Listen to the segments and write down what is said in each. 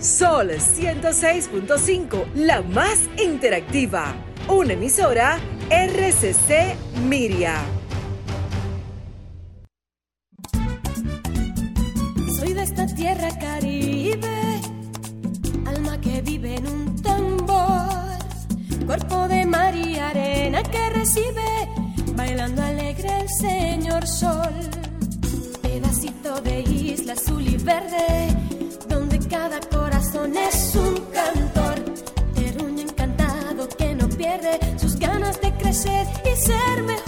Sol 106.5, la más interactiva. Una emisora RCC Miria. Soy de esta tierra caribe, alma que vive en un tambor, cuerpo de mar y arena que recibe, bailando alegre el señor sol, pedacito de isla azul y verde y ser mejor.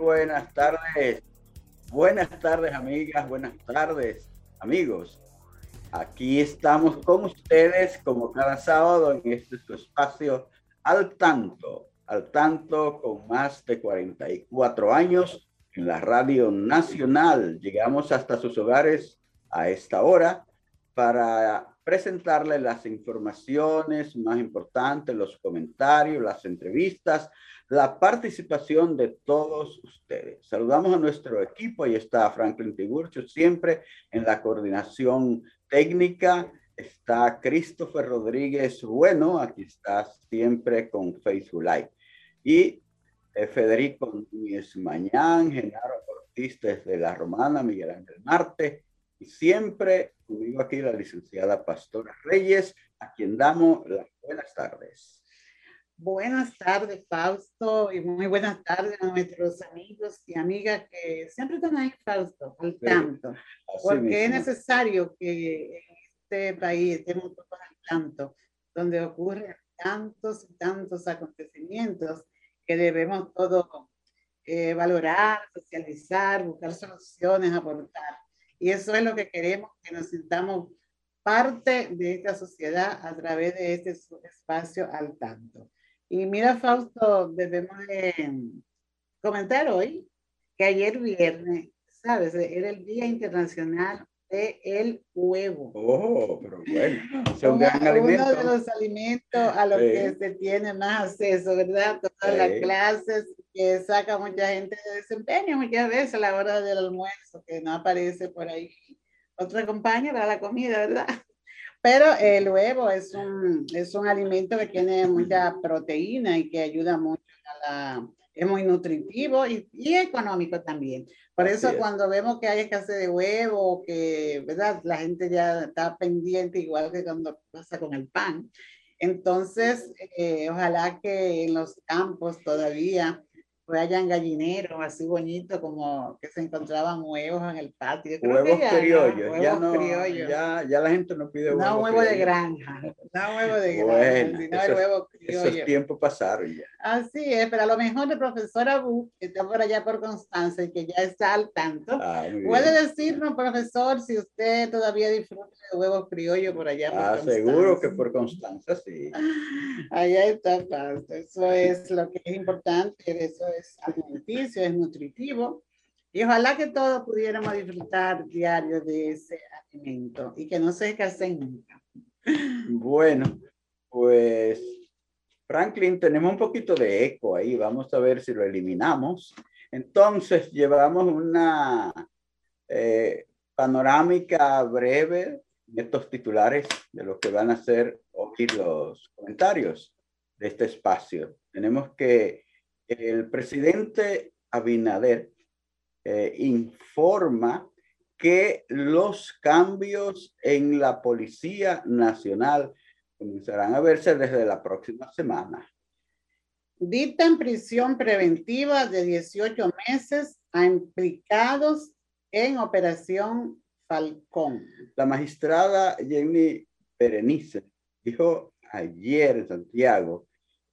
Buenas tardes. Buenas tardes, amigas, buenas tardes, amigos. Aquí estamos con ustedes como cada sábado en este espacio al tanto, al tanto con más de 44 años en la Radio Nacional. Llegamos hasta sus hogares a esta hora para presentarles las informaciones más importantes, los comentarios, las entrevistas, la participación de todos ustedes. Saludamos a nuestro equipo, ahí está Franklin Tiburcio, siempre en la coordinación técnica. Está Christopher Rodríguez Bueno, aquí está siempre con Facebook Live. Y eh, Federico Núñez Mañán, Genaro Ortiz desde La Romana, Miguel Ángel Marte, y siempre conmigo aquí la licenciada Pastora Reyes, a quien damos las buenas tardes. Buenas tardes, Fausto, y muy buenas tardes a nuestros amigos y amigas que siempre están ahí, Fausto, al tanto, porque es necesario que en este país estemos todos al tanto, donde ocurren tantos y tantos acontecimientos que debemos todos eh, valorar, socializar, buscar soluciones, aportar. Y eso es lo que queremos, que nos sintamos parte de esta sociedad a través de este espacio al tanto. Y mira, Fausto, debemos comentar hoy que ayer viernes, ¿sabes? Era el Día Internacional del Huevo. Oh, pero bueno, es un gran alimento. Uno de los alimentos a los que se tiene más acceso, ¿verdad? Todas las clases que saca mucha gente de desempeño muchas veces a la hora del almuerzo, que no aparece por ahí. Otra compañía para la comida, ¿verdad? Pero el huevo es un, es un alimento que tiene mucha proteína y que ayuda mucho a la, es muy nutritivo y, y económico también. Por eso cuando vemos que hay escasez de huevo, que ¿verdad? la gente ya está pendiente, igual que cuando pasa con el pan. Entonces, eh, ojalá que en los campos todavía fue allá en Gallinero, así bonito, como que se encontraban huevos en el patio. huevos criollos, ya, no, ya, ya, la gente no pide huevos. No huevo de granja, no huevo de granja, bueno, sino el huevo criollo. Esos tiempos pasaron ya. Así es, pero a lo mejor el profesor Abu, que está por allá por Constanza y que ya está al tanto, ah, puede decirnos, profesor, si usted todavía disfruta de huevos criollos por allá por ah, seguro que por Constanza, sí. Allá está, Eso es lo que es importante, eso es es alimenticio, es nutritivo. Y ojalá que todos pudiéramos disfrutar diario de ese alimento y que no se escasee nunca. Bueno, pues Franklin, tenemos un poquito de eco ahí. Vamos a ver si lo eliminamos. Entonces, llevamos una eh, panorámica breve de estos titulares de lo que van a ser hoy los comentarios de este espacio. Tenemos que el presidente Abinader eh, informa que los cambios en la Policía Nacional comenzarán a verse desde la próxima semana. Dictan prisión preventiva de 18 meses a implicados en Operación Falcón. La magistrada Jenny Berenice dijo ayer en Santiago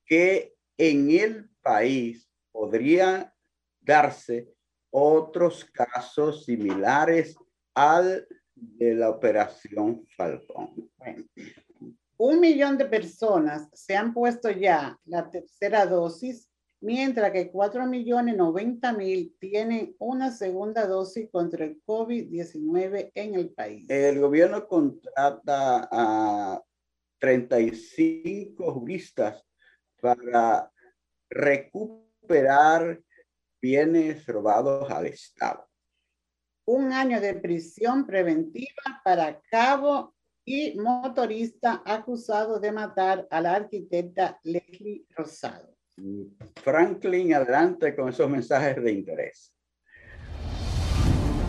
que en el país podría darse otros casos similares al de la operación Falcón. Un millón de personas se han puesto ya la tercera dosis, mientras que 4 millones 90 mil tienen una segunda dosis contra el COVID-19 en el país. El gobierno contrata a 35 juristas para recuperar bienes robados al Estado. Un año de prisión preventiva para cabo y motorista acusado de matar a la arquitecta Leslie Rosado. Franklin, adelante con esos mensajes de interés.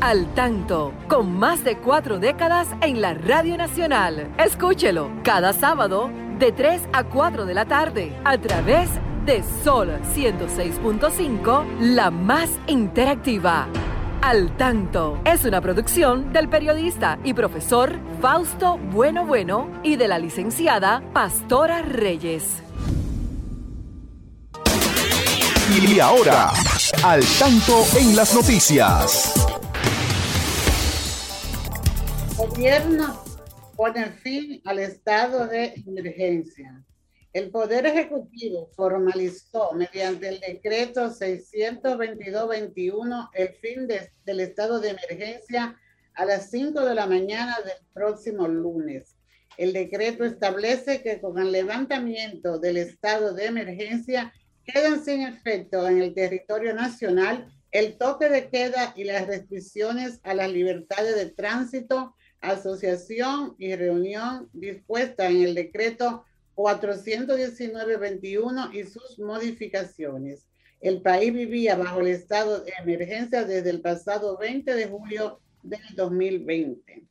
Al tanto, con más de cuatro décadas en la Radio Nacional. Escúchelo cada sábado de 3 a 4 de la tarde a través de de Sol 106.5, la más interactiva. Al tanto es una producción del periodista y profesor Fausto Bueno Bueno y de la licenciada Pastora Reyes. Y ahora, al tanto en las noticias. Gobierno pone fin al estado de emergencia. El Poder Ejecutivo formalizó mediante el decreto 622-21 el fin del estado de emergencia a las 5 de la mañana del próximo lunes. El decreto establece que con el levantamiento del estado de emergencia quedan sin efecto en el territorio nacional el toque de queda y las restricciones a las libertades de tránsito, asociación y reunión dispuesta en el decreto 419-21 y sus modificaciones. El país vivía bajo el estado de emergencia desde el pasado 20 de julio del 2020.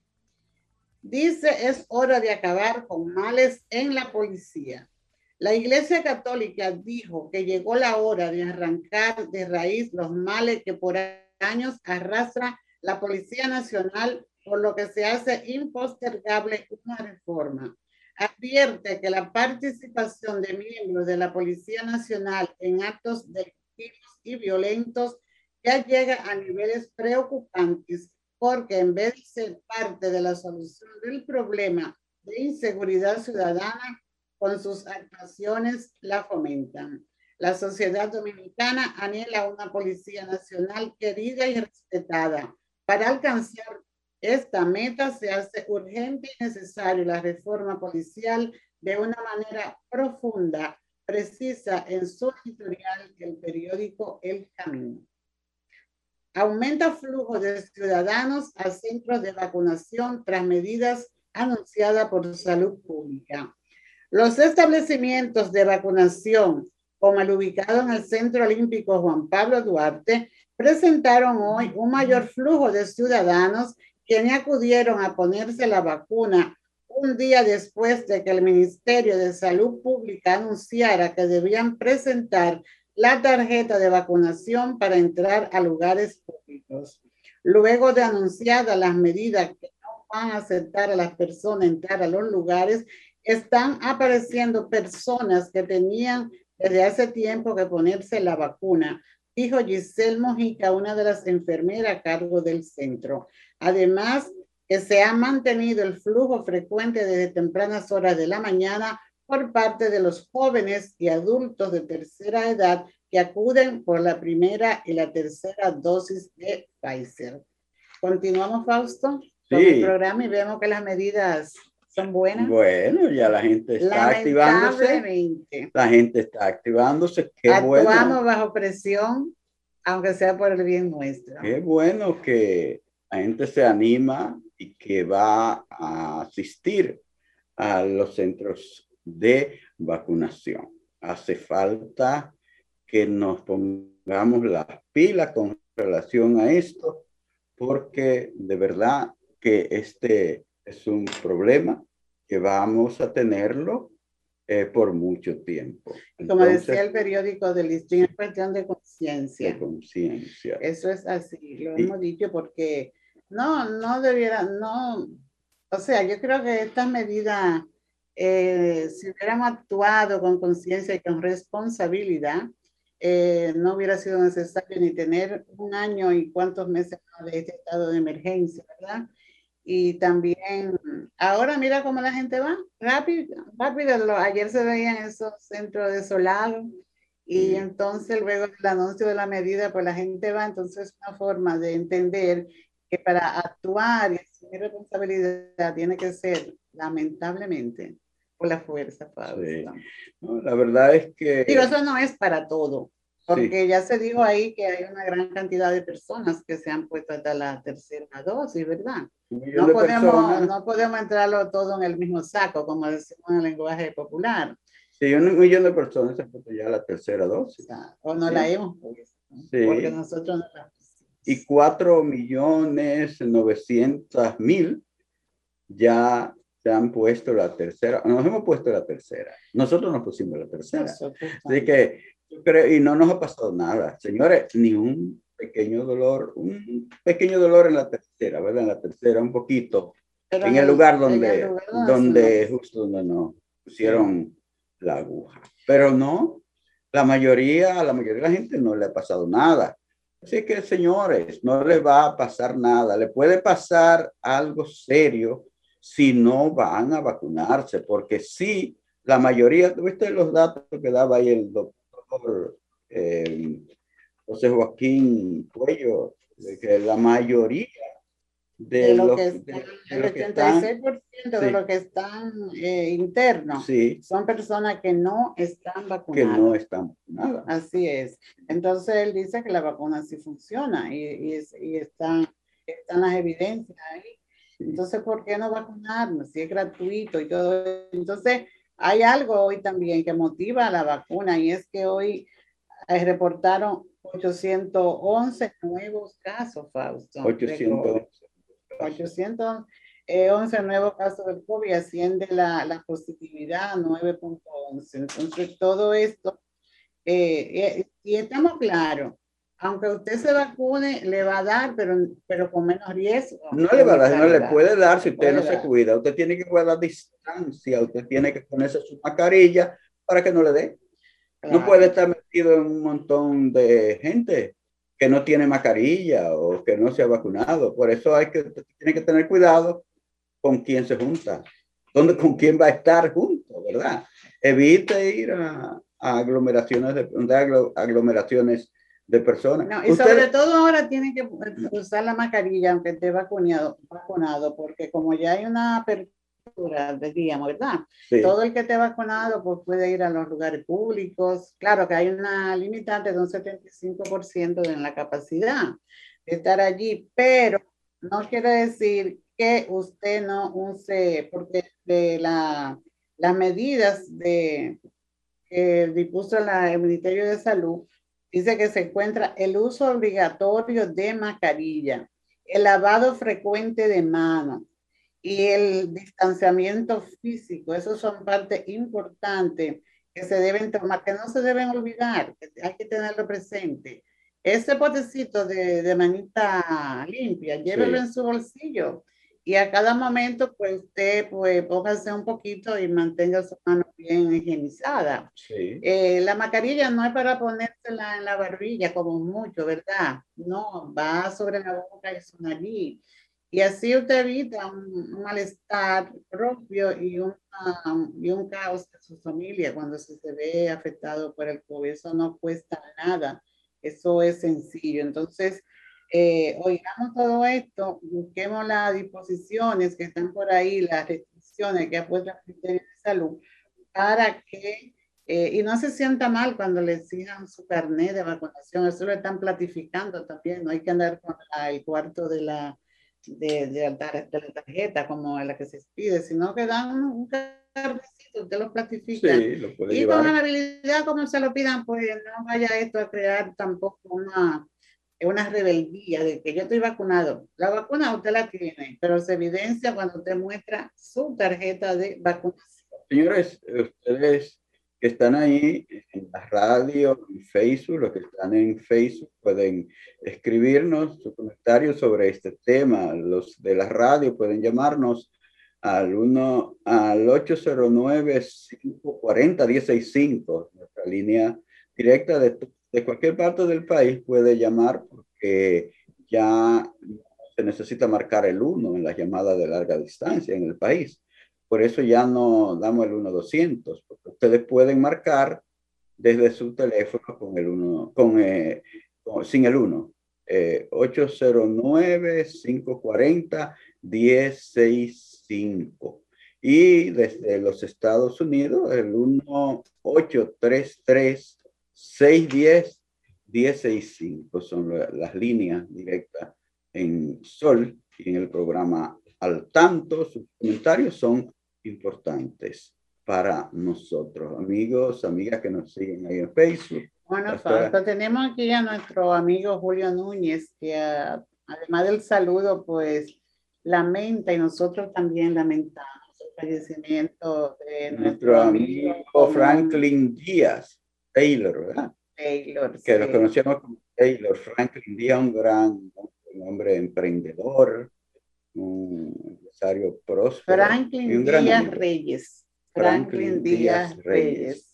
Dice, es hora de acabar con males en la policía. La Iglesia Católica dijo que llegó la hora de arrancar de raíz los males que por años arrastra la Policía Nacional, por lo que se hace impostergable una reforma advierte que la participación de miembros de la Policía Nacional en actos delictivos y violentos ya llega a niveles preocupantes porque en vez de ser parte de la solución del problema de inseguridad ciudadana, con sus actuaciones la fomentan. La sociedad dominicana anhela una Policía Nacional querida y respetada para alcanzar esta meta se hace urgente y necesario la reforma policial de una manera profunda, precisa en su editorial el periódico El Camino. Aumenta flujo de ciudadanos a centros de vacunación tras medidas anunciadas por Salud Pública. Los establecimientos de vacunación, como el ubicado en el Centro Olímpico Juan Pablo Duarte, presentaron hoy un mayor flujo de ciudadanos quienes acudieron a ponerse la vacuna un día después de que el Ministerio de Salud Pública anunciara que debían presentar la tarjeta de vacunación para entrar a lugares públicos. Luego de anunciadas las medidas que no van a aceptar a las personas entrar a los lugares, están apareciendo personas que tenían desde hace tiempo que ponerse la vacuna, dijo Giselle Mojica, una de las enfermeras a cargo del centro. Además, que se ha mantenido el flujo frecuente desde tempranas horas de la mañana por parte de los jóvenes y adultos de tercera edad que acuden por la primera y la tercera dosis de Pfizer. Continuamos, Fausto, con el programa y vemos que las medidas son buenas. Bueno, ya la gente está activándose. La gente está activándose. Qué Actuamos bajo presión, aunque sea por el bien nuestro. Qué bueno que la gente se anima y que va a asistir a los centros de vacunación. Hace falta que nos pongamos las pilas con relación a esto, porque de verdad que este es un problema que vamos a tenerlo eh, por mucho tiempo. Como decía el periódico del listín, es cuestión de conciencia. De conciencia. Eso es así, lo hemos dicho porque no, no debiera, no, o sea, yo creo que estas medidas, eh, si hubiéramos actuado con conciencia y con responsabilidad, eh, no hubiera sido necesario ni tener un año y cuántos meses de este estado de emergencia, ¿verdad? Y también, ahora mira cómo la gente va, rápido, rápido. Ayer se veían esos centros desolados y entonces luego del anuncio de la medida, pues la gente va, entonces una forma de entender que para actuar y asumir responsabilidad tiene que ser, lamentablemente, por la fuerza. la verdad es que... Digo, eso no es para todo, porque ya se dijo ahí que hay una gran cantidad de personas que se han puesto hasta la tercera dosis, ¿verdad? No podemos, no podemos entrarlo todo en el mismo saco, como decimos en el lenguaje popular. Sí, un millón de personas se han puesto ya la tercera dosis. O, no la hemos puesto, porque nosotros no la y 4 millones 900 mil ya se han puesto la tercera, nos hemos puesto la tercera, nosotros nos pusimos la tercera. Así que, y no nos ha pasado nada, señores, ni un pequeño dolor, un pequeño dolor en la tercera, ¿verdad? En la tercera, un poquito, en, el lugar donde, donde, justo donde nos pusieron la aguja. Pero no, la mayoría, a la mayoría de la gente no le ha pasado nada. Así que, señores, no le va a pasar nada. Le puede pasar algo serio si no van a vacunarse, porque sí, la mayoría, ¿viste los datos que daba ahí el doctor eh, José Joaquín Cuello? La mayoría de, lo que, están, el 86% de lo que están eh, internos son personas que no están vacunadas. Que no están vacunadas. Así es. Entonces él dice que la vacuna sí funciona y, y, y están, están las evidencias ahí. Entonces, ¿por qué no vacunarnos? Si es gratuito y todo. Entonces, hay algo hoy también que motiva a la vacuna y es que hoy eh, reportaron 811 nuevos casos, Fausto. 811. 811 nuevos casos del COVID, asciende la, la positividad a 9.11. Entonces, todo esto, eh, eh, y estamos claros, aunque usted se vacune, le va a dar, pero, pero con menos riesgo. No le va a dar, no le puede dar si usted no se cuida. Usted tiene que guardar distancia, usted tiene que ponerse su mascarilla para que no le dé. No puede estar metido en un montón de gente que no tiene mascarilla o que no se ha vacunado. Por eso hay que, tiene que tener cuidado con quién se junta, dónde, con quién va a estar junto, ¿verdad? Evite ir a, aglomeraciones, de, aglomeraciones de personas. y sobre todo ahora tienen que usar la mascarilla aunque esté vacunado, vacunado, porque como ya hay una apertura diríamos, ¿verdad? Todo el que esté vacunado pues puede ir a los lugares públicos. Claro que hay una limitante de un 75% en la capacidad de estar allí, pero no quiere decir que usted no use, porque de la, las medidas de, que dispuso la, el Ministerio de Salud, dice que se encuentra el uso obligatorio de mascarilla, el lavado frecuente de manos, y el distanciamiento físico, esos son parte importante que se deben tomar, que no se deben olvidar, que hay que tenerlo presente. Ese potecito de, de manita limpia, llévelo en su bolsillo y a cada momento, pues usted, pues póngase un poquito y mantenga su mano bien higienizada. Sí. Eh, la mascarilla no es para ponérsela en la barbilla como mucho, ¿verdad? No, va sobre la boca y su nariz. Y así usted evita un, malestar propio y, y un caos de su familia cuando se, se ve afectado por el COVID. Eso no cuesta nada, eso es sencillo. Entonces, eh, oigamos todo esto, busquemos las disposiciones que están por ahí, las restricciones que ha puesto el Ministerio de Salud, para que, eh, y no se sienta mal cuando le exijan su carnet de vacunación, eso lo están platificando también, no hay que andar con el cuarto de la, de, de, la, tarjeta como la que se pide, sino que dan un carnecito, usted lo platifica. Sí, lo puede y con amabilidad, como se lo pidan, pues no vaya esto a crear tampoco una una rebeldía de que yo estoy vacunado. La vacuna usted la tiene, pero se evidencia cuando usted muestra su tarjeta de vacunación. Señores, ustedes están ahí en la radio, en Facebook, los que están en Facebook pueden escribirnos sus comentarios sobre este tema. Los de la radio pueden llamarnos al, 1, al 809-540-165, nuestra línea directa de de cualquier parte del país puede llamar porque ya se necesita marcar el 1 en las llamadas de larga distancia en el país. Por eso ya no damos el 1-200, porque ustedes pueden marcar desde su teléfono con el 1, con, eh, sin el 1. 809-540-165. Y desde los Estados Unidos, el 1833 610 1065 son las líneas directas en Sol y en el programa Al Tanto. Sus comentarios son importantes para nosotros, amigos, amigas que nos siguen ahí en Facebook. Bueno, tenemos aquí a nuestro amigo Julio Núñez, que ah, además del saludo, pues lamenta y nosotros también lamentamos el fallecimiento de nuestro, amigo Franklin Díaz Taylor, ¿verdad? Taylor. Que lo conocíamos como Taylor. Franklin Díaz, un gran un hombre emprendedor, un empresario próspero. Franklin Díaz Reyes. Franklin, Díaz, Reyes.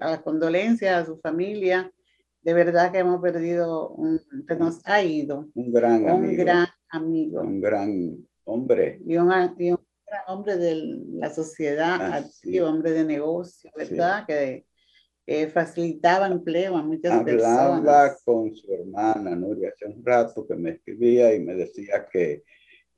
A las condolencias a su familia. De verdad que hemos perdido, un, que nos ha ido. Un gran un amigo. gran amigo. Un gran hombre. Y un, gran hombre de la sociedad, activo, hombre de negocio, ¿verdad? Que eh, facilitaba empleo a muchas Hablaba Hablaba con su hermana Nuria hace un rato que me escribía y me decía que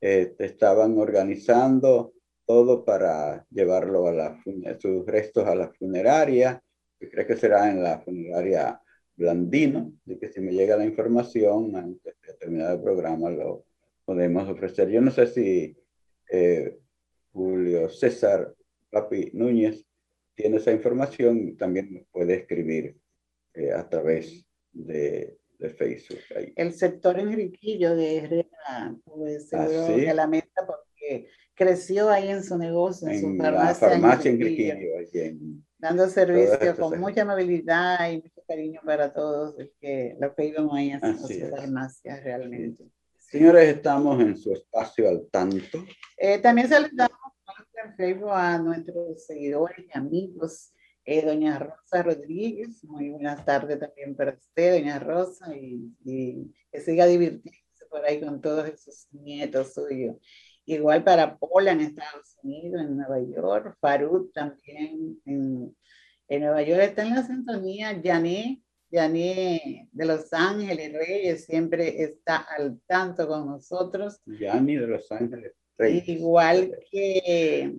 eh, estaban organizando todo para llevarlo a la sus restos a la funeraria, que creo que será en la funeraria Blandino, de que si me llega la información antes de terminar el programa lo podemos ofrecer. Yo no sé si eh, Julio César Papi Núñez tiene esa información, también puede escribir eh, a través de, de Facebook. El sector Enriquillo de Herrera, pues ah, seguro que la meta porque creció ahí en su negocio, en, su farmacia. La farmacia Enriquillo, dando servicio con mucha amabilidad y mucho cariño para todos los que, lo que íbamos ahí a su farmacia realmente. Señores, estamos en su espacio al tanto. Eh, también saludamos en Facebook a nuestros seguidores y amigos. Eh, doña Rosa Rodríguez, muy buenas tardes también para usted, doña Rosa, y, que siga divirtiéndose por ahí con todos esos nietos suyos. Igual para Pola en Estados Unidos, en Nueva York, Farud también en, en Nueva York está en la sintonía, Jané, Jané de Los Ángeles Reyes siempre está al tanto con nosotros. Jané de Los Ángeles Igual que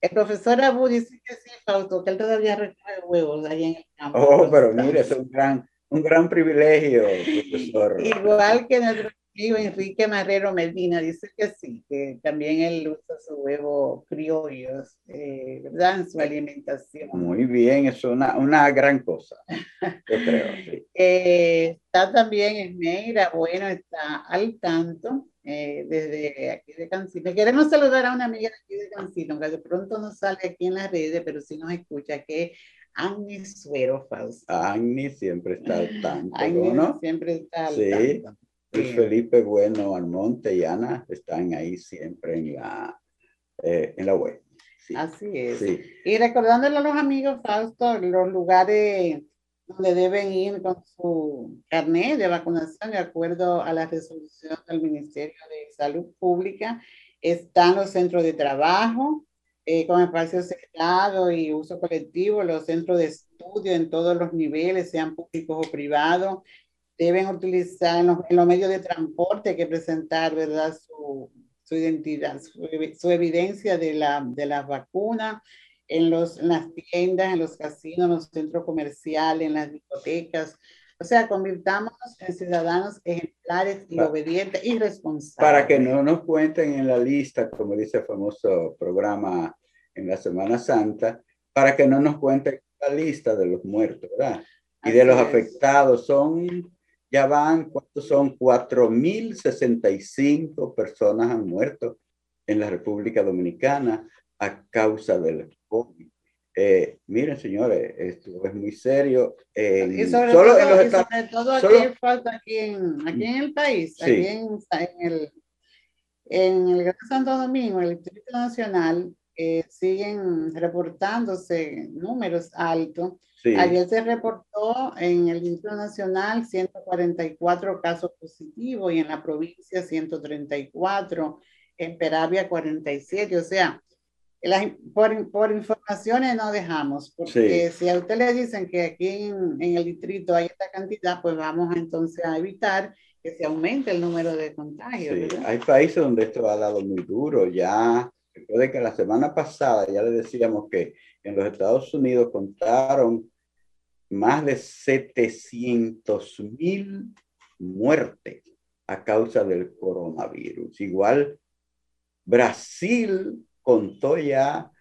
el profesor Abu dice que sí, Fausto, que él todavía recoge huevos ahí en el campo. Oh, pero mire, es un gran, un gran privilegio, profesor. Igual que nuestro amigo Enrique Marrero Medina dice que sí, que también él usa su huevo criollos, eh, ¿verdad? En su alimentación. Muy bien, es una, una gran cosa, yo creo. Sí. Eh, está también Esmeira, bueno, está al tanto eh, desde aquí de Cancino. Queremos saludar a una amiga de aquí de Cancino, que de pronto no sale aquí en las redes, pero sí nos escucha, que Agnes Suero, Fausto. Agnes siempre está al tanto, ¿no? siempre está al sí. Felipe Bueno Almonte y Ana están ahí siempre en la, eh, en la web. Así es. Y recordándole a los amigos, Fausto, los lugares donde deben ir con su carnet de vacunación de acuerdo a la resolución del Ministerio de Salud Pública. Están los centros de trabajo eh, con espacios cerrados y uso colectivo, los centros de estudio en todos los niveles, sean públicos o privados. Deben utilizar en los, medios de transporte que presentar, ¿verdad? Su, su identidad, su, su, evidencia de la, de las vacunas en, los, las tiendas, en los casinos, en los centros comerciales, en las discotecas. O sea, convirtámonos en ciudadanos ejemplares y obedientes y responsables. Para que no nos cuenten en la lista, como dice el famoso programa en la Semana Santa, para que no nos cuenten la lista de los muertos, ¿verdad? Y de los afectados. Son, ya van, ¿cuántos son? 4.065 personas han muerto en la República Dominicana a causa del COVID. Eh, miren, señores, esto es muy serio. y sobre solo todo, en los Estados, sobre todo aquí falta aquí en, aquí en el país, aquí en, en, el, en el Gran Santo Domingo, el Distrito Nacional, eh, siguen reportándose números altos. Ayer se reportó en el Distrito Nacional 144 casos positivos y en la provincia 134, en Peravia 47, o sea, por, por, informaciones no dejamos, porque si a usted le dicen que aquí en, en, el distrito hay esta cantidad, pues vamos entonces a evitar que se aumente el número de contagios. hay países donde esto ha dado muy duro. Ya, recuerde que la semana pasada ya le decíamos que en los Estados Unidos contaron más de 700 mil muertes a causa del coronavirus. Igual Brasil contó ya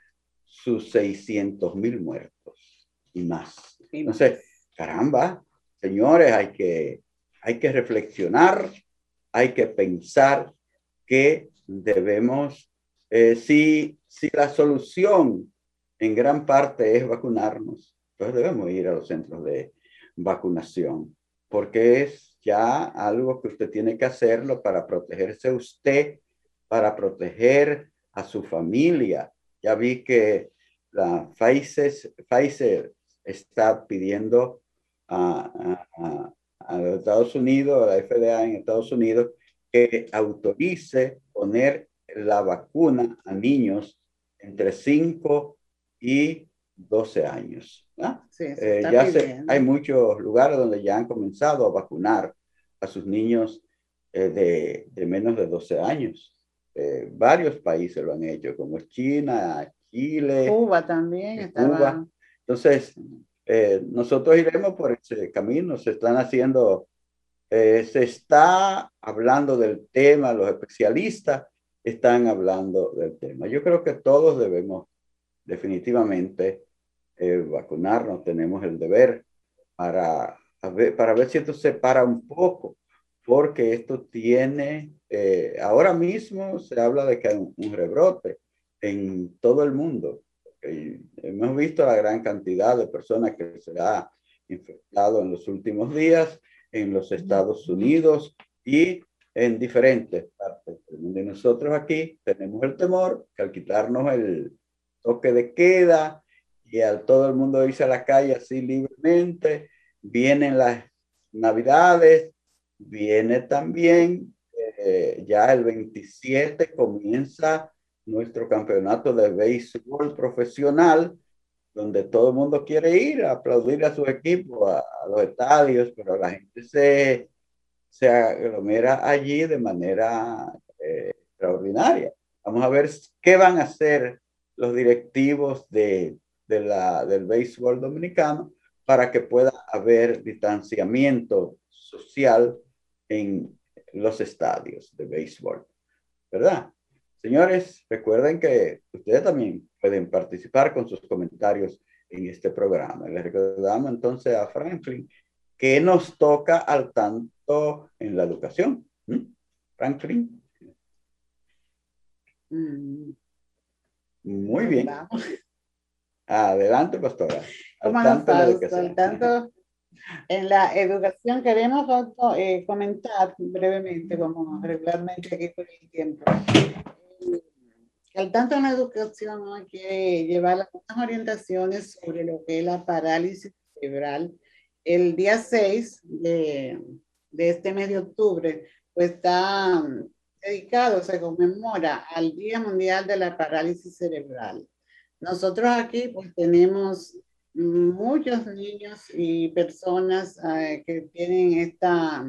sus 600 mil muertos y más. Entonces, caramba, señores, hay que, hay que reflexionar, hay que pensar que debemos, eh, si, si la solución en gran parte es vacunarnos, pues debemos ir a los centros de vacunación, porque es ya algo que usted tiene que hacerlo para protegerse usted, para proteger a su familia. Ya vi que la Pfizer, está pidiendo a, los Estados Unidos, a la FDA en Estados Unidos, que autorice poner la vacuna a niños entre 5 y 12 años. Eh, ya hay muchos lugares donde ya han comenzado a vacunar a sus niños eh, de, de, menos de 12 años. Eh, varios países lo han hecho, como China, Chile. Cuba también. Cuba. Entonces, eh, nosotros iremos por ese camino, se están haciendo, eh, se está hablando del tema, los especialistas están hablando del tema. Yo creo que todos debemos definitivamente vacunarnos, tenemos el deber para, para ver si esto se para un poco porque esto tiene, eh, ahora mismo se habla de que hay un, rebrote en todo el mundo. hemos visto la gran cantidad de personas que se ha infectado en los últimos días en los Estados Unidos y en diferentes partes del mundo. Y nosotros aquí tenemos el temor que al quitarnos el toque de queda y al todo el mundo irse a la calle así libremente, vienen las navidades, Viene también, eh, ya el 27 comienza nuestro campeonato de béisbol profesional, donde todo el mundo quiere ir a aplaudir a su equipo, a, los estadios, pero la gente se, se aglomera allí de manera eh, extraordinaria. Vamos a ver qué van a hacer los directivos de, del béisbol dominicano para que pueda haber distanciamiento social en los estadios de béisbol, ¿verdad? Señores, recuerden que ustedes también pueden participar con sus comentarios en este programa. Les recordamos entonces a Franklin que nos toca al tanto en la educación. Franklin. Mm. Muy bien. Adelante, pastora. Al tanto, al tanto en la educación queremos eh, comentar brevemente, como regularmente aquí por el tiempo, eh, al tanto en la educación hay que llevar algunas orientaciones sobre lo que es la parálisis cerebral. El día 6 de, de este mes de octubre, pues está dedicado, se conmemora al Día Mundial de la Parálisis Cerebral. Nosotros aquí pues tenemos muchos niños y personas eh, que tienen esta,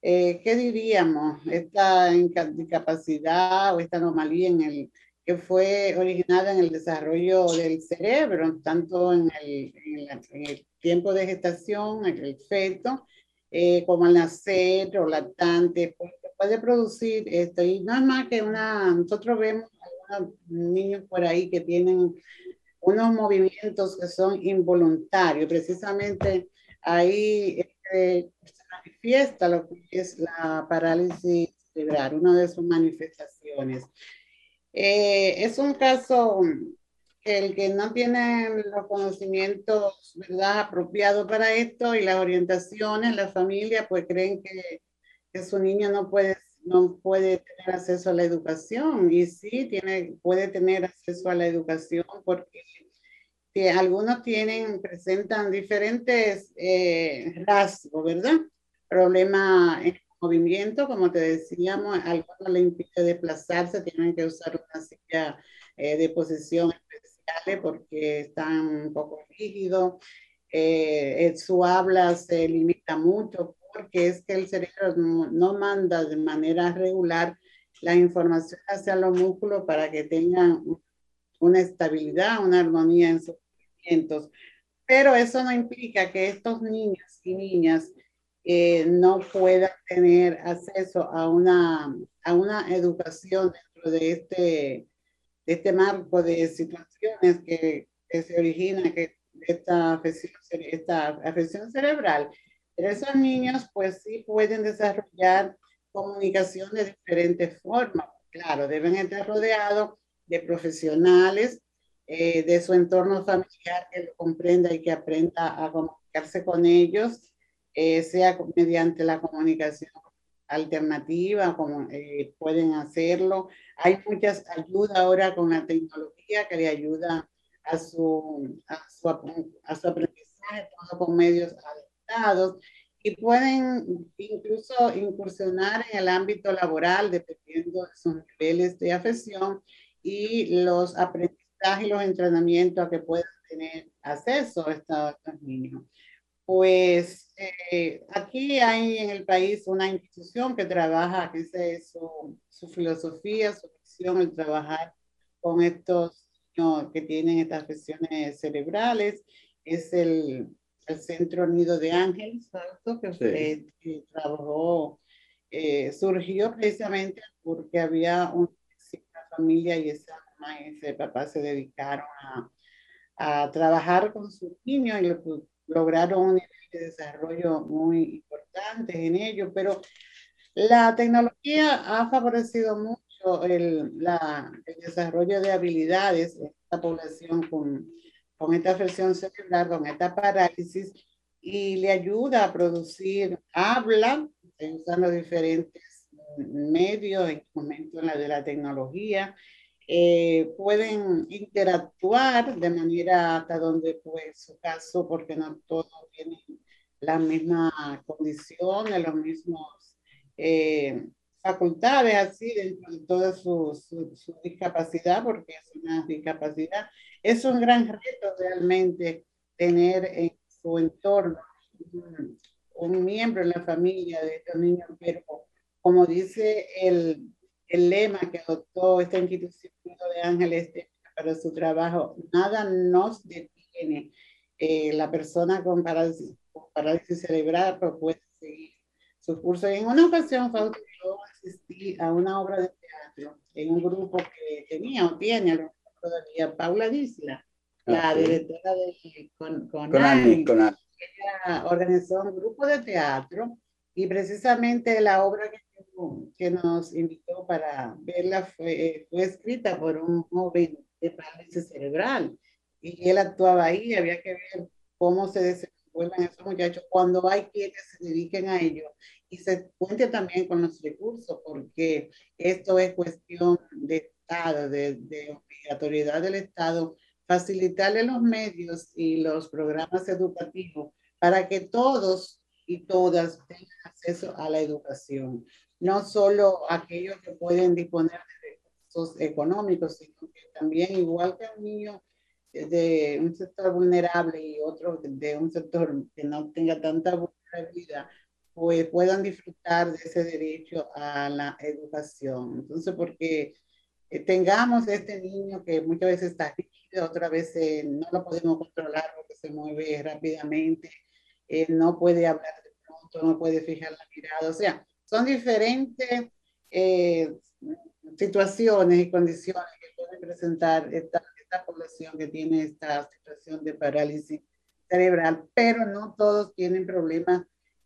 eh, ¿qué diríamos? Esta incapacidad o esta anomalía en el, que fue originada en el desarrollo del cerebro, tanto en el, en el tiempo de gestación, en el feto, eh, como al nacer o lactante, puede producir esto. Y no es más que una, nosotros vemos algunos niños por ahí que tienen unos movimientos que son involuntarios. Precisamente ahí se manifiesta lo que es la parálisis cerebral, una de sus manifestaciones. Eh, es un caso el que no tiene los conocimientos ¿verdad? apropiados para esto y las orientaciones, la familia pues creen que, que su niño no puede no puede tener acceso a la educación y sí tiene, puede tener acceso a la educación porque algunos tienen, presentan diferentes eh, rasgos, ¿verdad? Problema en movimiento, como te decíamos, algunos le impide desplazarse, tienen que usar una silla eh, de posición especial porque están un poco rígidos. Eh, su habla se limita mucho porque es que el cerebro no, manda de manera regular la información hacia los músculos para que tengan una estabilidad, una armonía en sus movimientos. Pero eso no implica que estos niños y niñas eh, no puedan tener acceso a una, a una educación dentro de este, de este marco de situaciones que, que se origina que esta afección, esta afección cerebral pero esos niños pues sí pueden desarrollar comunicación de diferentes formas. Claro, deben estar rodeados de profesionales eh, de su entorno familiar que lo comprenda y que aprenda a comunicarse con ellos, eh, sea mediante la comunicación alternativa, como eh, pueden hacerlo. Hay muchas ayudas ahora con la tecnología que le ayuda a su, a su, a su aprendizaje, todo con medios y pueden incluso incursionar en el ámbito laboral dependiendo de sus niveles de afección y los aprendizajes y los entrenamientos a que puedan tener acceso estos, niños. Pues eh, aquí hay en el país una institución que trabaja, que es su, su filosofía, su visión, el trabajar con estos niños que tienen estas afecciones cerebrales. Es el el Centro Nido de Ángeles, que, trabajó, eh, surgió precisamente porque había una familia y esa mamá y ese papá se dedicaron a, a trabajar con sus niños y lograron un nivel de desarrollo muy importante en ello, pero la tecnología ha favorecido mucho el, la, el desarrollo de habilidades en esta población con con esta afección cerebral, con esta parálisis, y le ayuda a producir habla, usando diferentes medios, en momento en la de la tecnología, eh, pueden interactuar de manera hasta donde pues su caso, porque no todos tienen la misma condiciones, los mismos eh, facultades así dentro de toda su, su, discapacidad, porque es una discapacidad. Es un gran reto realmente tener en su entorno un, miembro en la familia de estos niños, pero como dice el, el lema que adoptó esta institución de Ángeles para su trabajo, nada nos detiene. Eh, la persona con parálisis, con parálisis cerebral pues, puede seguir su curso. En una ocasión, Fausto, yo asistí a una obra de teatro en un grupo que tenía o tiene todavía Paula Disla, la ah, directora de con, con, Ella organizó un grupo de teatro y precisamente la obra que, que nos invitó para verla fue, fue escrita por un joven de parálisis cerebral. y él actuaba ahí, había que ver cómo se esos muchachos cuando hay quienes se dediquen a ello y se cuente también con los recursos, porque esto es cuestión de Estado, de, de obligatoriedad del Estado, facilitarle los medios y los programas educativos para que todos y todas tengan acceso a la educación, no solo aquellos que pueden disponer de recursos económicos, sino que también igual que un niño de un sector vulnerable y otro de un sector que no tenga tanta vulnerabilidad, pues puedan disfrutar de ese derecho a la educación. Entonces, porque eh, tengamos este niño que muchas veces está rígido, otras veces no lo podemos controlar porque se mueve rápidamente, eh, no puede hablar de pronto, no puede fijar la mirada, o sea, son diferentes eh, situaciones y condiciones que pueden presentar esta población que tiene esta situación de parálisis cerebral, pero no todos tienen problemas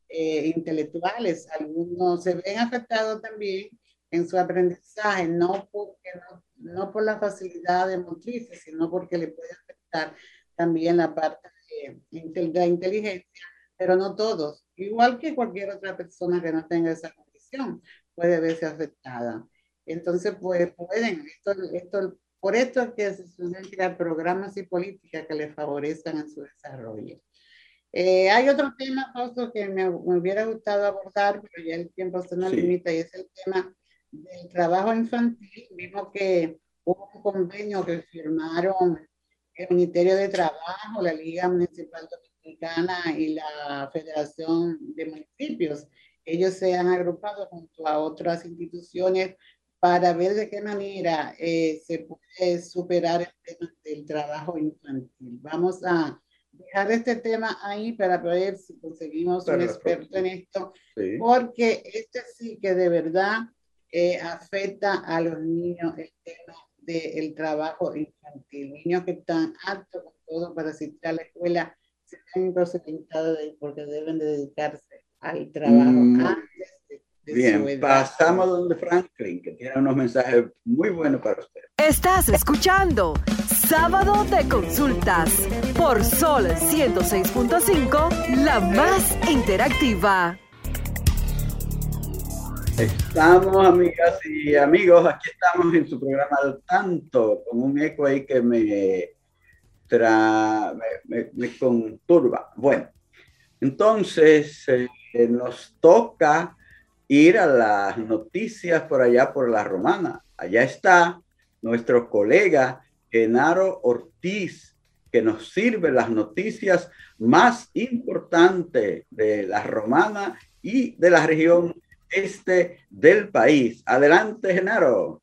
eh, intelectuales. Algunos se ven afectados también en su aprendizaje, no, porque no, no por la facilidad de motrices, sino porque le puede afectar también la parte de, de inteligencia, pero no todos. Igual que cualquier otra persona que no tenga esa condición puede verse afectada. Entonces, pues pueden, esto, esto por esto es que se suelen crear programas y políticas que les favorezcan en su desarrollo. Eh, hay otro tema, Fausto, que me, hubiera gustado abordar, pero ya el tiempo se nos limita, y es el tema del trabajo infantil. Vimos que hubo un convenio que firmaron el Ministerio de Trabajo, la Liga Municipal Dominicana y la Federación de Municipios. Ellos se han agrupado junto a otras instituciones para ver de qué manera eh, se puede superar el tema del trabajo infantil. Vamos a dejar este tema ahí para ver si conseguimos un experto en esto, porque este sí que de verdad eh, afecta a los niños el tema del trabajo infantil. Niños que están aptos con todo para asistir a la escuela se ven imposibilitados de, porque deben de dedicarse al trabajo mm. antes Bien, pasamos donde Franklin, que tiene unos mensajes muy buenos para usted. Estás escuchando Sábado de Consultas por Sol 106.5, la más interactiva. Estamos, amigas y amigos, aquí estamos en su programa al tanto, con un eco ahí que me, me, me, conturba. Bueno, entonces eh, nos toca ir a las noticias por allá por la romana. Allá está nuestro colega Genaro Ortiz, que nos sirve las noticias más importantes de la romana y de la región este del país. Adelante, Genaro.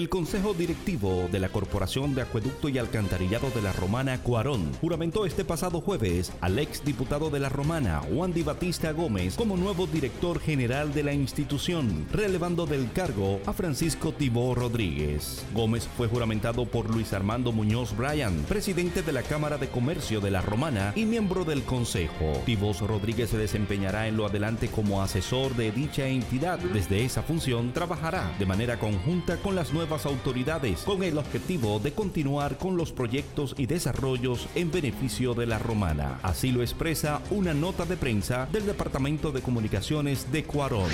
El Consejo Directivo de la Corporación de Acueducto y Alcantarillado de la Romana, Cuarón, juramentó este pasado jueves al ex diputado de la Romana, Juan Di Batista Gómez, como nuevo director general de la institución, relevando del cargo a Francisco Tibó Rodríguez. Gómez fue juramentado por Luis Armando Muñoz Bryan, presidente de la Cámara de Comercio de la Romana y miembro del Consejo. Tibó Rodríguez se desempeñará en lo adelante como asesor de dicha entidad. Desde esa función trabajará de manera conjunta con las nuevas nuevas autoridades con el objetivo de continuar con los proyectos y desarrollos en beneficio de la romana. Así lo expresa una nota de prensa del Departamento de Comunicaciones de Cuarón.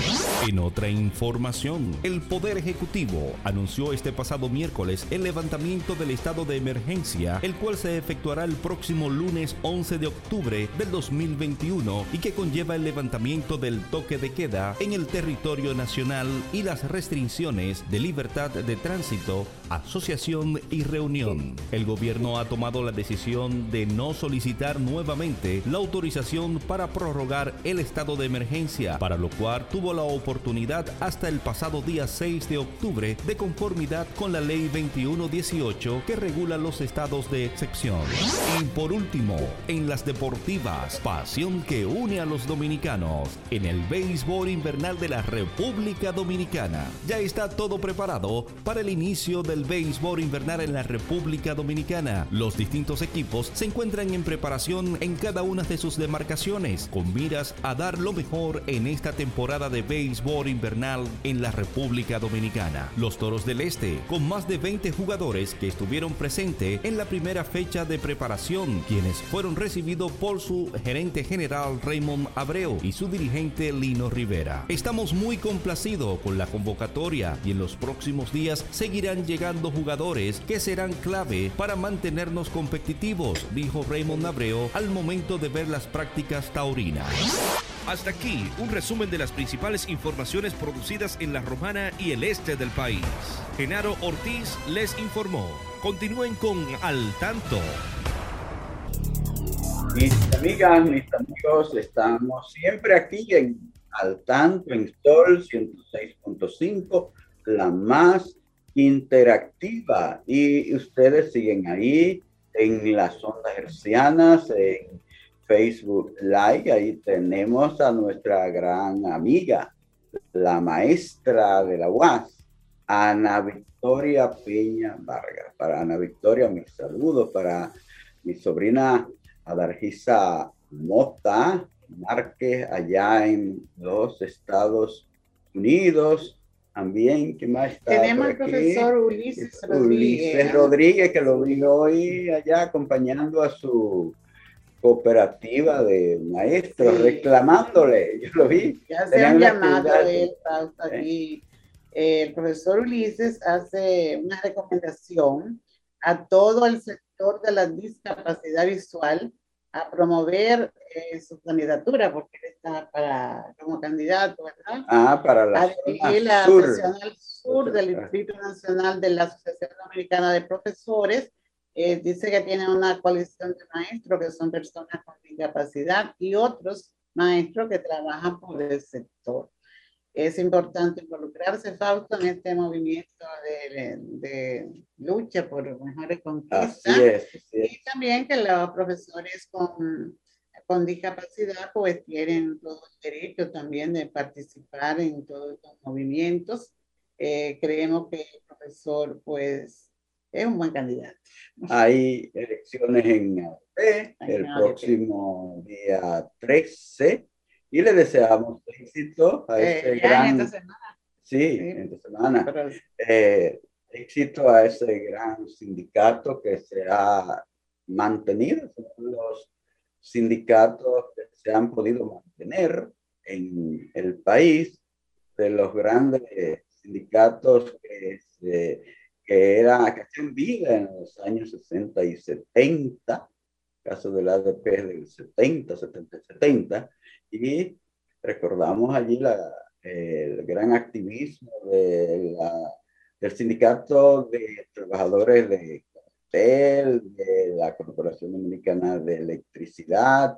En otra información, el Poder Ejecutivo anunció este pasado miércoles el levantamiento del estado de emergencia, el cual se efectuará el próximo lunes 11 de octubre del 2021 y que conlleva el levantamiento del toque de queda en el territorio nacional y las restricciones de libertad de tránsito asociación y reunión. El gobierno ha tomado la decisión de no solicitar nuevamente la autorización para prorrogar el estado de emergencia, para lo cual tuvo la oportunidad hasta el pasado día 6 de octubre de conformidad con la ley 2118 que regula los estados de excepción. Y por último, en las deportivas, pasión que une a los dominicanos en el béisbol invernal de la República Dominicana. Ya está todo preparado para el inicio del béisbol invernal en la República Dominicana. Los distintos equipos se encuentran en preparación en cada una de sus demarcaciones, con miras a dar lo mejor en esta temporada de béisbol invernal en la República Dominicana. Los Toros del Este, con más de 20 jugadores que estuvieron presentes en la primera fecha de preparación, quienes fueron recibidos por su gerente general Raymond Abreu y su dirigente Lino Rivera. Estamos muy complacidos con la convocatoria y en los próximos días seguirán llegando jugadores que serán clave para mantenernos competitivos, dijo Raymond Abreu al momento de ver las prácticas taurinas. Hasta aquí un resumen de las principales informaciones producidas en la Romana y el este del país. Genaro Ortiz les informó. Continúen con Al Tanto. Mis amigas, mis amigos, estamos siempre aquí en Al Tanto, en Sol 106.5, la más interactiva. Y ustedes siguen ahí en las ondas hercianas, en Facebook Live. Ahí tenemos a nuestra gran amiga, la maestra de la UAS, Ana Victoria Peña Vargas. Para Ana Victoria, mis saludos. Para mi sobrina Adargisa Mota Márquez, allá en los Estados Unidos. También, ¿qué más está? Tenemos al profesor Ulises Rodríguez. Ulises Rodríguez, que lo vi hoy allá acompañando a su cooperativa de maestros, reclamándole. Yo lo vi. Ya se han llamado él, aquí. El profesor Ulises hace una recomendación a todo el sector de la discapacidad visual a promover eh, su candidatura, porque él está para, como candidato, ¿verdad? Ah, para la, a la sur. sur del Distrito Nacional de la Asociación Americana de Profesores. Eh, dice que tiene una coalición de maestros que son personas con discapacidad y otros maestros que trabajan por el sector es importante involucrarse, Fausto, en este movimiento de, de lucha por mejores conquistas. Así es, Y también que los profesores con, con discapacidad pues tienen todo el derecho también de participar en todos estos movimientos. Eh, creemos que el profesor pues es un buen candidato. Hay elecciones en el próximo día 13 y le deseamos éxito a eh, ese gran... Esta semana. Sí, en esta semana. Eh, éxito a ese gran sindicato que se ha mantenido, los sindicatos que se han podido mantener en el país, de los grandes sindicatos que, se, que, era, que hacían vida en los años 60 y 70, caso del ADP del 70, 70, 70, y recordamos allí el gran activismo de del sindicato de trabajadores de hotel, de la Corporación Dominicana de Electricidad,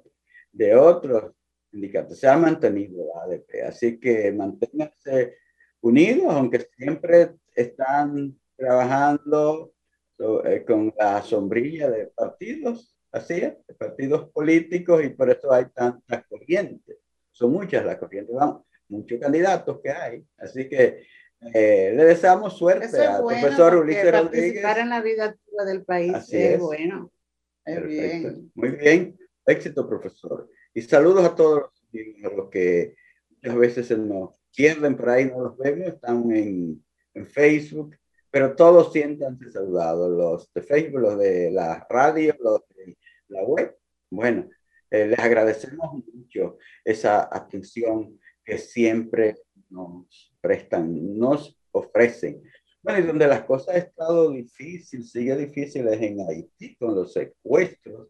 de otros sindicatos. Se ha mantenido la ADP, así que manténganse unidos, aunque siempre están trabajando eh, con la sombrilla de partidos Así es, partidos políticos y por eso hay tantas corrientes. Son muchas las corrientes, vamos, muchos candidatos que hay. Así que eh, le deseamos suerte al profesor Ulises Rodríguez. Participar en la vida activa del país Así es, bueno. Es bien. Muy bien. Éxito, profesor. Y saludos a todos los que muchas veces se nos pierden por ahí, no los vemos, están en, en Facebook, pero todos siéntanse saludados, los de Facebook, los de la radio, los de la web. Bueno, eh, les agradecemos mucho esa atención que siempre nos prestan, nos ofrecen. Bueno, y donde las cosas han estado difíciles, sigue difíciles en Haití con los secuestros.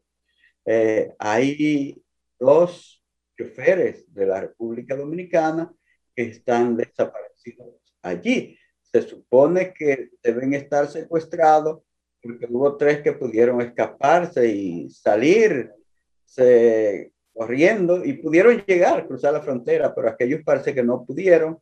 Eh, hay dos choferes de la República Dominicana que están desaparecidos allí. se supone que deben estar secuestrados porque hubo tres que pudieron escaparse y salir corriendo y pudieron llegar, cruzar la frontera, pero aquellos parece que no pudieron.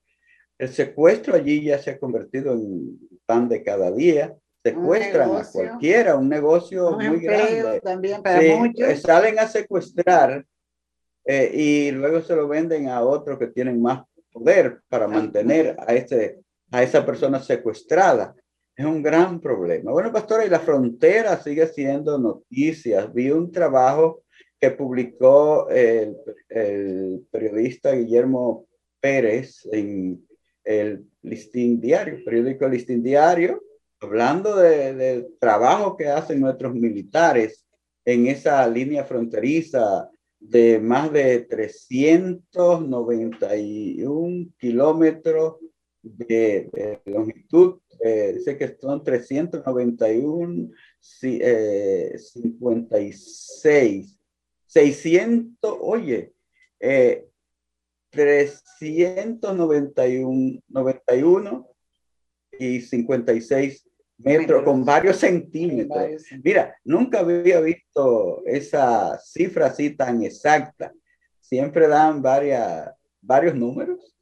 El secuestro allí ya se ha convertido en pan de cada día. Secuestran a cualquiera, un negocio muy grande. También para muchos. Eh, salen a secuestrar eh, y luego se lo venden a otros que tienen más poder para mantener a, este, a esa persona secuestrada. Es un gran problema. Bueno, pastora, y la frontera sigue siendo noticias. Vi un trabajo que publicó el, periodista Guillermo Pérez en el Listín Diario, periódico Listín Diario, hablando del trabajo que hacen nuestros militares en esa línea fronteriza de más de 391 kilómetros de, longitud, eh, dice que son 391, 56, 600, oye, eh, 391 91 y 56 metros con varios centímetros. Mira, nunca había visto esa cifra así tan exacta. Siempre dan varias, varios números,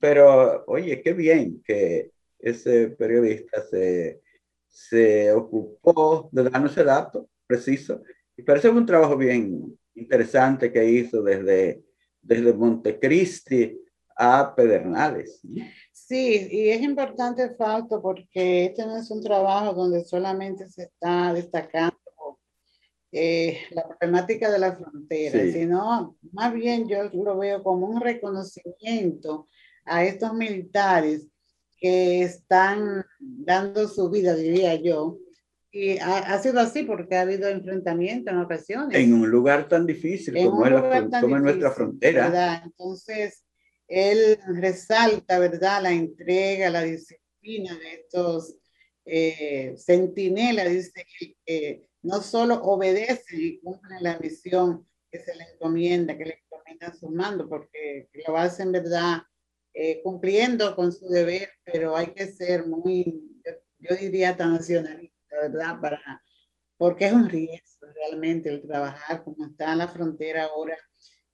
pero oye, qué bien que ese periodista se, se ocupó de darnos ese dato preciso. Y parece un trabajo bien interesante que hizo desde, desde Montecristi a Pedernales. Sí, y es importante, Fausto, porque este no es un trabajo donde solamente se está destacando eh, la problemática de la frontera, sino más bien yo lo veo como un reconocimiento a estos militares que están dando su vida, diría yo. Y ha, sido así porque ha habido enfrentamiento en ocasiones. En un lugar tan difícil como, es, nuestra frontera. Entonces, él resalta, ¿verdad?, la entrega, la disciplina de estos eh, centinelas, dice que no solo obedecen y cumplen la misión que se les encomienda, que les encomiendan su mando, porque lo hacen, ¿verdad?, eh, cumpliendo con su deber, pero hay que ser muy, yo, diría, tan nacionalista, ¿verdad?, para, porque es un riesgo realmente el trabajar como está en la frontera ahora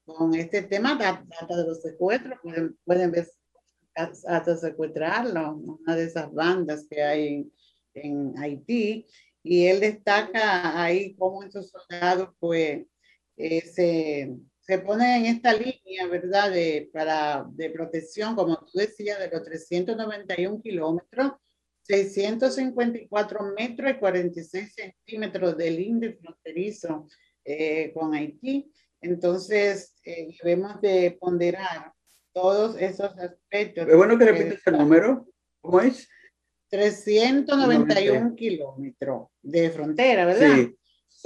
con este tema hasta de los secuestros, pueden, pueden ver hasta secuestrarlo, una de esas bandas que hay en, Haití, y él destaca ahí cómo estos soldados pues eh, se, se ponen en esta línea, ¿verdad?, de, para, de protección, como tú decías, de los 391 kilómetros, 654 metros y 46 centímetros del índice fronterizo eh, con Haití. Entonces, eh, debemos de ponderar todos esos aspectos. Es bueno que repites el número. ¿Cómo es? 391 kilómetros de frontera, ¿verdad? Sí.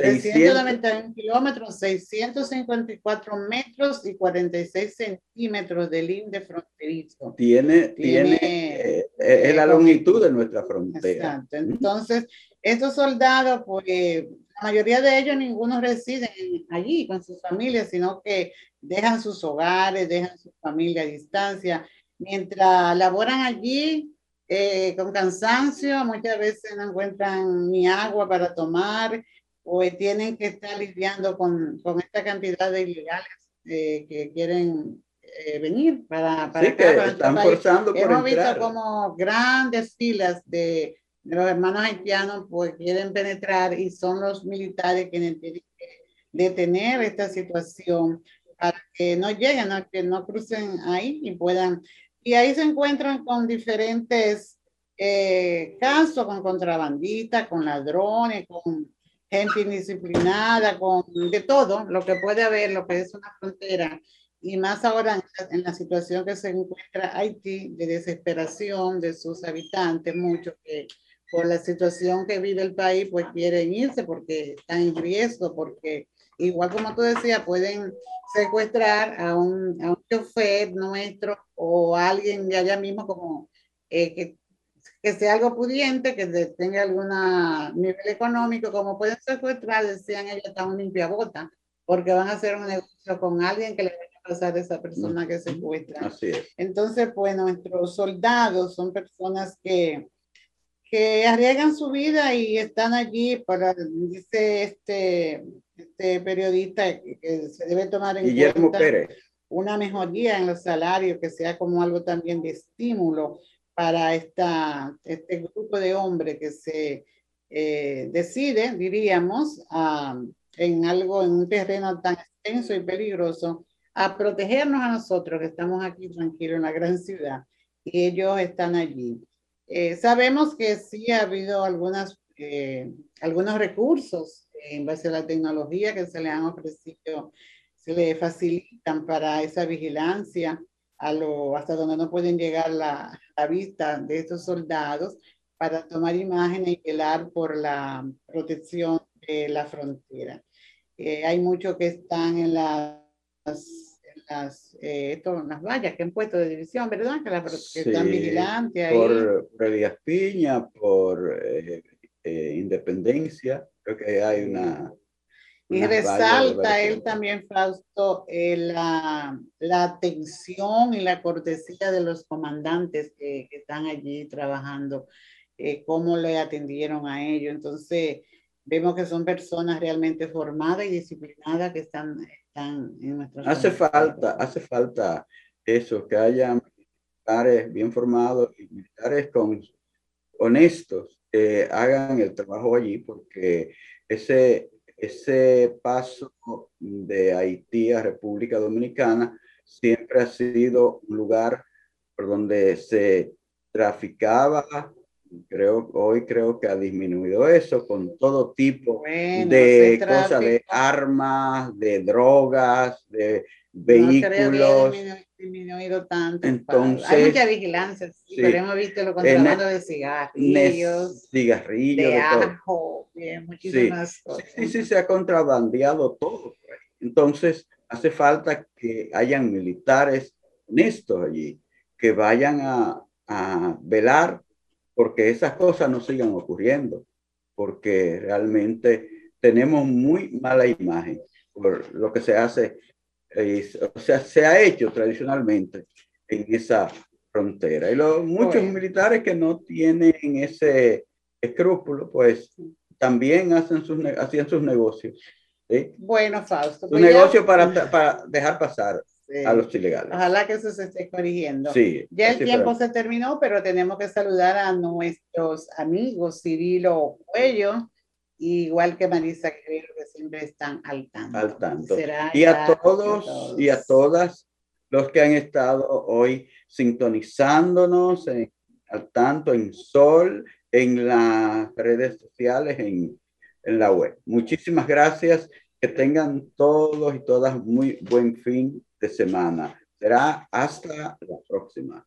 391 kilómetros, 654 metros y 46 centímetros de linde fronterizo. Tiene, tiene, eh, es la longitud de nuestra frontera. Exacto. Entonces, estos soldados, pues la mayoría de ellos ninguno residen allí con sus familias, sino que dejan sus hogares, dejan su familia a distancia. Mientras laboran allí eh, con cansancio, muchas veces no encuentran ni agua para tomar o tienen que estar lidiando con, con esta cantidad de ilegales eh, que quieren eh, venir para, para sí, que están forzando por Hemos visto como grandes filas de los hermanos haitianos pues quieren penetrar y son los militares quienes tienen que detener esta situación para que no lleguen, a que no crucen ahí y puedan. Y ahí se encuentran con diferentes eh, casos, con contrabandistas, con ladrones, con gente indisciplinada, con de todo, lo que puede haber, lo que es una frontera. Y más ahora en la, situación que se encuentra Haití, de desesperación de sus habitantes, muchos que por la situación que vive el país, pues quieren irse porque están en riesgo, porque igual como tú decías, pueden secuestrar a un, a un chofer nuestro o a alguien de allá mismo como eh, que, que, sea algo pudiente, que tenga algún nivel económico, como pueden secuestrar, decían ellos, está un limpiabota, porque van a hacer un negocio con alguien que les va a pasar esa persona que se encuentra. Así es. Entonces, pues nuestros soldados son personas que, que arriesgan su vida y están allí para, dice este, este periodista, que se debe tomar en Guillermo Pérez. una mejoría en los salarios, que sea como algo también de estímulo para esta, este grupo de hombres que se eh, decide, diríamos, en algo, en un terreno tan extenso y peligroso, a protegernos a nosotros que estamos aquí tranquilos en la gran ciudad y ellos están allí. Eh, sabemos que sí ha habido algunas, eh, algunos recursos en base a la tecnología que se le han ofrecido, se le facilitan para esa vigilancia a lo, hasta donde no pueden llegar la, la vista de estos soldados para tomar imágenes y velar por la protección de la frontera. Eh, hay muchos que están en las, en las, eh, las vallas que han puesto de división, ¿verdad? Que, la, que están vigilantes. Por, por Elías Piña, por eh, eh, Independencia, creo que hay una... Y resalta él también, Fausto, eh, la, la, atención y la cortesía de los comandantes que, que están allí trabajando, eh, cómo le atendieron a ellos. Entonces, vemos que son personas realmente formadas y disciplinadas que están, están en nuestro Hace falta, hace falta eso, que haya militares bien formados y militares con, honestos que hagan el trabajo allí, porque ese ese paso de Haití a República Dominicana siempre ha sido un lugar por donde se traficaba, creo, hoy creo que ha disminuido eso, con todo tipo de cosas, de armas, de drogas, de vehículos. No disminuido tanto. Entonces, hay mucha vigilancia, sí, pero hemos visto lo contrabando de cigarrillos, cigarrillos, de, de ajo, de muchísimas sí, cosas. Sí, sí, se ha contrabandeado todo. Entonces, hace falta que hayan militares honestos allí, que vayan a, a velar porque esas cosas no sigan ocurriendo, porque realmente tenemos muy mala imagen por lo que se hace o sea, se ha hecho tradicionalmente en esa frontera. Y los, muchos militares que no tienen ese escrúpulo, pues también hacen sus, hacían sus negocios. ¿sí? Bueno, Fausto. Su pues negocio para, para dejar pasar sí. a los ilegales. Ojalá que eso se esté corrigiendo. Sí, ya el tiempo se terminó, pero tenemos que saludar a nuestros amigos Cirilo Cuello, igual que Marisa Guerrero, que siempre están al tanto. Al tanto. Y a todos, todos, y a todas los que han estado hoy sintonizándonos en, al tanto en Sol, en las redes sociales, en, en la web. Muchísimas gracias. Que tengan todos y todas muy buen fin de semana. Será hasta la próxima.